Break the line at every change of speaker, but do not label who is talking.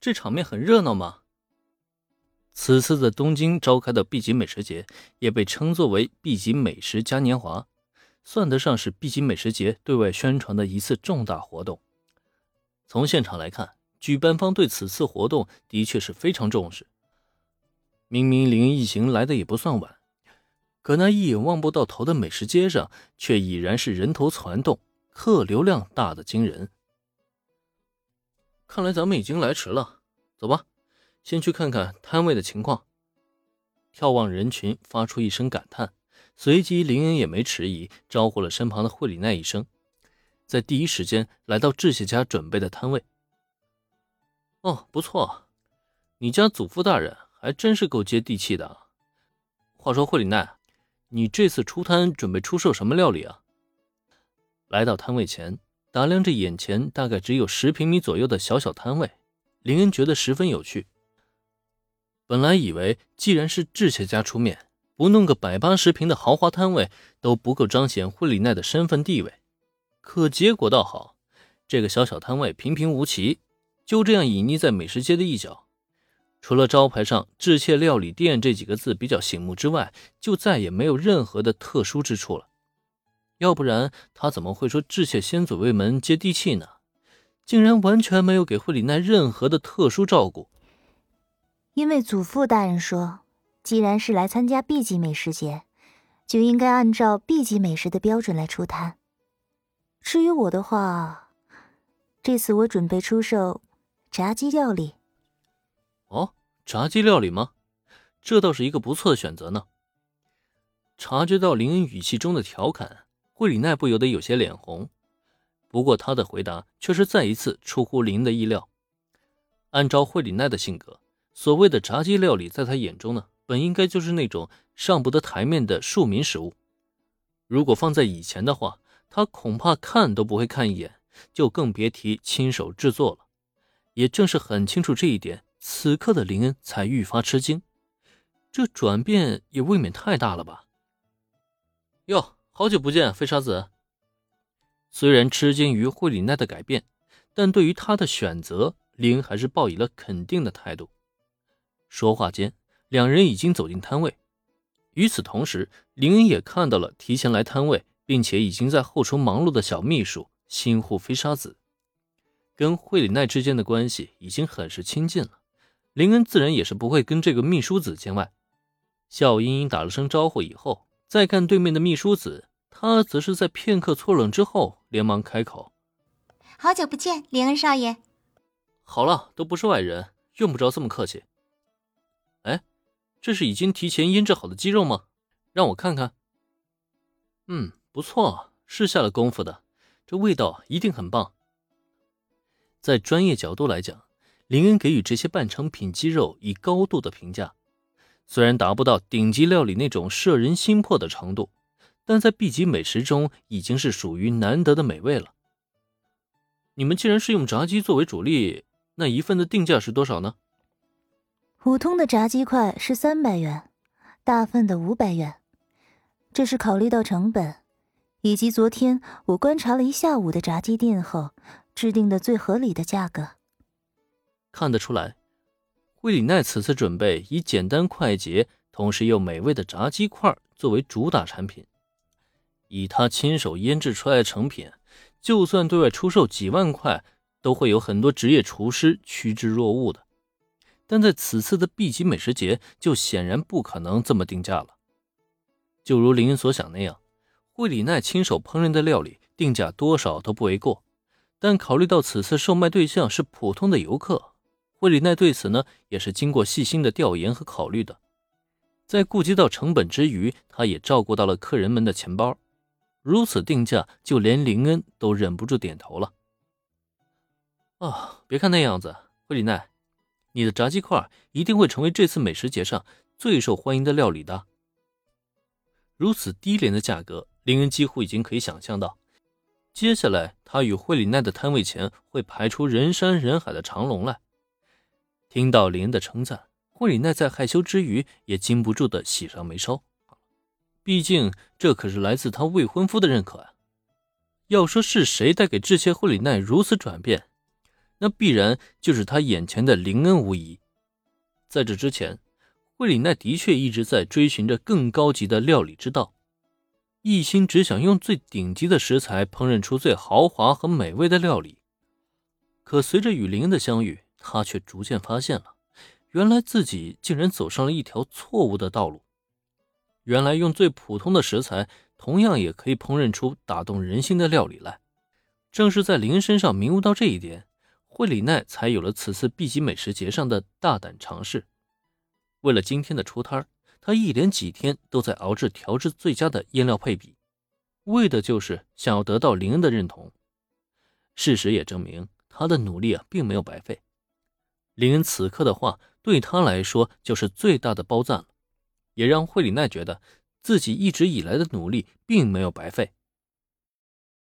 这场面很热闹吗？此次在东京召开的 B 级美食节，也被称作为 B 级美食嘉年华，算得上是 B 级美食节对外宣传的一次重大活动。从现场来看，举办方对此次活动的确是非常重视。明明林一行来的也不算晚，可那一眼望不到头的美食街上，却已然是人头攒动，客流量大的惊人。看来咱们已经来迟了，走吧。先去看看摊位的情况。眺望人群，发出一声感叹，随即林恩也没迟疑，招呼了身旁的惠里奈一声，在第一时间来到志谢家准备的摊位。哦，不错，你家祖父大人还真是够接地气的。话说惠里奈，你这次出摊准备出售什么料理啊？来到摊位前，打量着眼前大概只有十平米左右的小小摊位，林恩觉得十分有趣。本来以为，既然是志切家出面，不弄个百八十平的豪华摊位都不够彰显惠里奈的身份地位。可结果倒好，这个小小摊位平平无奇，就这样隐匿在美食街的一角。除了招牌上“志切料理店”这几个字比较醒目之外，就再也没有任何的特殊之处了。要不然他怎么会说致谢先祖为门接地气呢？竟然完全没有给惠里奈任何的特殊照顾。
因为祖父大人说，既然是来参加 B 级美食节，就应该按照 B 级美食的标准来出摊。至于我的话，这次我准备出售炸鸡料理。
哦，炸鸡料理吗？这倒是一个不错的选择呢。察觉到林恩语气中的调侃，惠里奈不由得有些脸红。不过他的回答却是再一次出乎林的意料。按照惠里奈的性格。所谓的炸鸡料理，在他眼中呢，本应该就是那种上不得台面的庶民食物。如果放在以前的话，他恐怕看都不会看一眼，就更别提亲手制作了。也正是很清楚这一点，此刻的林恩才愈发吃惊。这转变也未免太大了吧？哟，好久不见，飞沙子。虽然吃惊于惠里奈的改变，但对于他的选择，林恩还是抱以了肯定的态度。说话间，两人已经走进摊位。与此同时，林恩也看到了提前来摊位，并且已经在后厨忙碌的小秘书新户飞沙子，跟惠里奈之间的关系已经很是亲近了。林恩自然也是不会跟这个秘书子见外，笑盈盈打了声招呼以后，再看对面的秘书子，他则是在片刻错愣之后，连忙开口：“
好久不见，林恩少爷。”“
好了，都不是外人，用不着这么客气。”哎，这是已经提前腌制好的鸡肉吗？让我看看。嗯，不错，是下了功夫的，这味道一定很棒。在专业角度来讲，林恩给予这些半成品鸡肉以高度的评价。虽然达不到顶级料理那种摄人心魄的程度，但在 B 级美食中已经是属于难得的美味了。你们既然是用炸鸡作为主力，那一份的定价是多少呢？
普通的炸鸡块是三百元，大份的五百元。这是考虑到成本，以及昨天我观察了一下午的炸鸡店后制定的最合理的价格。
看得出来，惠里奈此次准备以简单快捷，同时又美味的炸鸡块作为主打产品。以他亲手腌制出来的成品，就算对外出售几万块，都会有很多职业厨师趋之若鹜的。但在此次的 B 级美食节，就显然不可能这么定价了。就如林恩所想那样，惠里奈亲手烹饪的料理，定价多少都不为过。但考虑到此次售卖对象是普通的游客，惠里奈对此呢，也是经过细心的调研和考虑的。在顾及到成本之余，他也照顾到了客人们的钱包。如此定价，就连林恩都忍不住点头了。啊，别看那样子，惠里奈。你的炸鸡块一定会成为这次美食节上最受欢迎的料理的。如此低廉的价格，林恩几乎已经可以想象到，接下来他与惠里奈的摊位前会排出人山人海的长龙来。听到林恩的称赞，惠里奈在害羞之余也禁不住的喜上眉梢，毕竟这可是来自他未婚夫的认可啊。要说是谁带给志切惠里奈如此转变？那必然就是他眼前的林恩无疑。在这之前，惠里奈的确一直在追寻着更高级的料理之道，一心只想用最顶级的食材烹饪出最豪华和美味的料理。可随着与林恩的相遇，他却逐渐发现了，原来自己竟然走上了一条错误的道路。原来用最普通的食材，同样也可以烹饪出打动人心的料理来。正是在林身上明悟到这一点，惠里奈才有了此次 B 级美食节上的大胆尝试。为了今天的出摊他一连几天都在熬制调制最佳的腌料配比，为的就是想要得到林恩的认同。事实也证明，他的努力啊并没有白费。林恩此刻的话对他来说就是最大的褒赞了。也让惠里奈觉得自己一直以来的努力并没有白费。